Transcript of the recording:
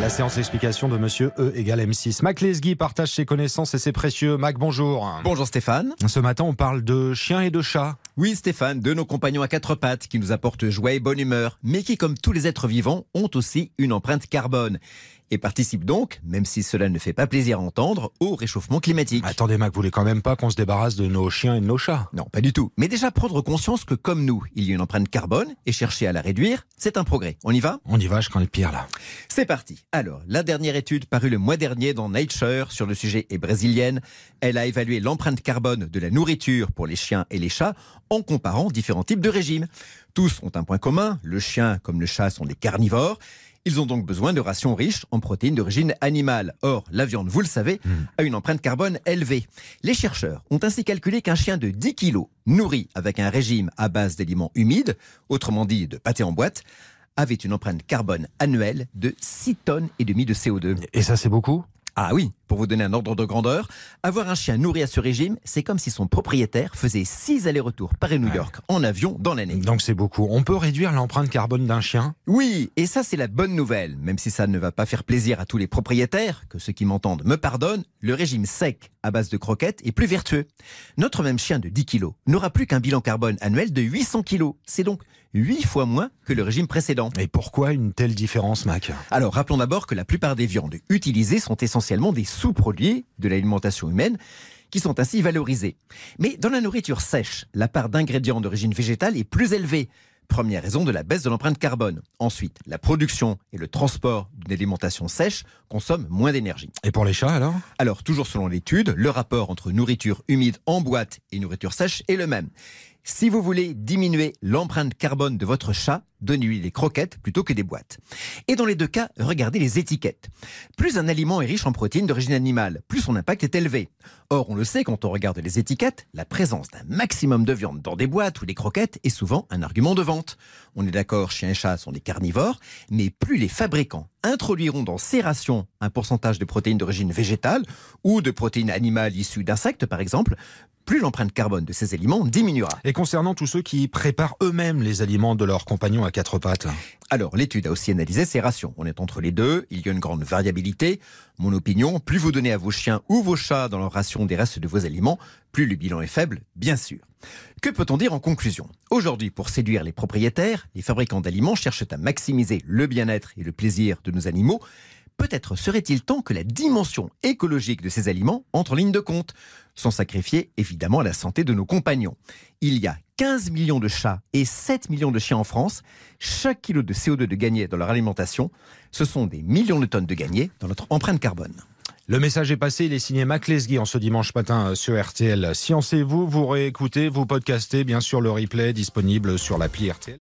La séance d'explication de monsieur E égale M6. Mac Lesguy partage ses connaissances et ses précieux. Mac, bonjour. Bonjour Stéphane. Ce matin, on parle de chiens et de chats. Oui Stéphane, de nos compagnons à quatre pattes qui nous apportent joie et bonne humeur, mais qui, comme tous les êtres vivants, ont aussi une empreinte carbone et participent donc, même si cela ne fait pas plaisir à entendre, au réchauffement climatique. Attendez, Mac, vous voulez quand même pas qu'on se débarrasse de nos chiens et de nos chats? Non, pas du tout. Mais déjà prendre conscience que comme nous, il y a une empreinte carbone et chercher à la réduire, c'est un progrès. On y va? On y va, je crains le pire là. C'est parti. Alors, la dernière étude parue le mois dernier dans Nature sur le sujet est brésilienne. Elle a évalué l'empreinte carbone de la nourriture pour les chiens et les chats en comparant différents types de régimes. Tous ont un point commun, le chien comme le chat sont des carnivores. Ils ont donc besoin de rations riches en protéines d'origine animale. Or, la viande, vous le savez, a une empreinte carbone élevée. Les chercheurs ont ainsi calculé qu'un chien de 10 kilos, nourri avec un régime à base d'aliments humides, autrement dit de pâté en boîte, avait une empreinte carbone annuelle de 6 tonnes et demi de CO2. Et ça, c'est beaucoup? Ah oui, pour vous donner un ordre de grandeur, avoir un chien nourri à ce régime, c'est comme si son propriétaire faisait 6 allers-retours Paris-New York en avion dans l'année. Donc c'est beaucoup. On peut réduire l'empreinte carbone d'un chien? Oui, et ça c'est la bonne nouvelle, même si ça ne va pas faire plaisir à tous les propriétaires, que ceux qui m'entendent me pardonnent, le régime sec à base de croquettes est plus vertueux. Notre même chien de 10 kilos n'aura plus qu'un bilan carbone annuel de 800 kilos. C'est donc 8 fois moins que le régime précédent. Et pourquoi une telle différence, Mac? Alors rappelons d'abord que la plupart des viandes utilisées sont essentiellement des sous-produits de l'alimentation humaine qui sont ainsi valorisés. Mais dans la nourriture sèche, la part d'ingrédients d'origine végétale est plus élevée. Première raison de la baisse de l'empreinte carbone. Ensuite, la production et le transport d'une alimentation sèche consomment moins d'énergie. Et pour les chats alors? Alors, toujours selon l'étude, le rapport entre nourriture humide en boîte et nourriture sèche est le même. Si vous voulez diminuer l'empreinte carbone de votre chat, donnez-lui des croquettes plutôt que des boîtes. Et dans les deux cas, regardez les étiquettes. Plus un aliment est riche en protéines d'origine animale, plus son impact est élevé. Or, on le sait quand on regarde les étiquettes, la présence d'un maximum de viande dans des boîtes ou des croquettes est souvent un argument de vente. On est d'accord, chiens et chats sont des carnivores, mais plus les fabricants introduiront dans ces rations un pourcentage de protéines d'origine végétale ou de protéines animales issues d'insectes par exemple, plus l'empreinte carbone de ces aliments diminuera. Et concernant tous ceux qui préparent eux-mêmes les aliments de leurs compagnons à quatre pattes Alors, l'étude a aussi analysé ces rations. On est entre les deux, il y a une grande variabilité. Mon opinion, plus vous donnez à vos chiens ou vos chats dans leur ration des restes de vos aliments, plus le bilan est faible, bien sûr. Que peut-on dire en conclusion? Aujourd'hui, pour séduire les propriétaires, les fabricants d'aliments cherchent à maximiser le bien-être et le plaisir de nos animaux. Peut-être serait-il temps que la dimension écologique de ces aliments entre en ligne de compte, sans sacrifier évidemment la santé de nos compagnons. Il y a 15 millions de chats et 7 millions de chiens en France. Chaque kilo de CO2 de gagné dans leur alimentation, ce sont des millions de tonnes de gagné dans notre empreinte carbone. Le message est passé, il est signé Mac Lesguy en ce dimanche matin sur RTL. Sciencez-vous, vous réécoutez, vous podcastez, bien sûr le replay disponible sur l'appli RTL.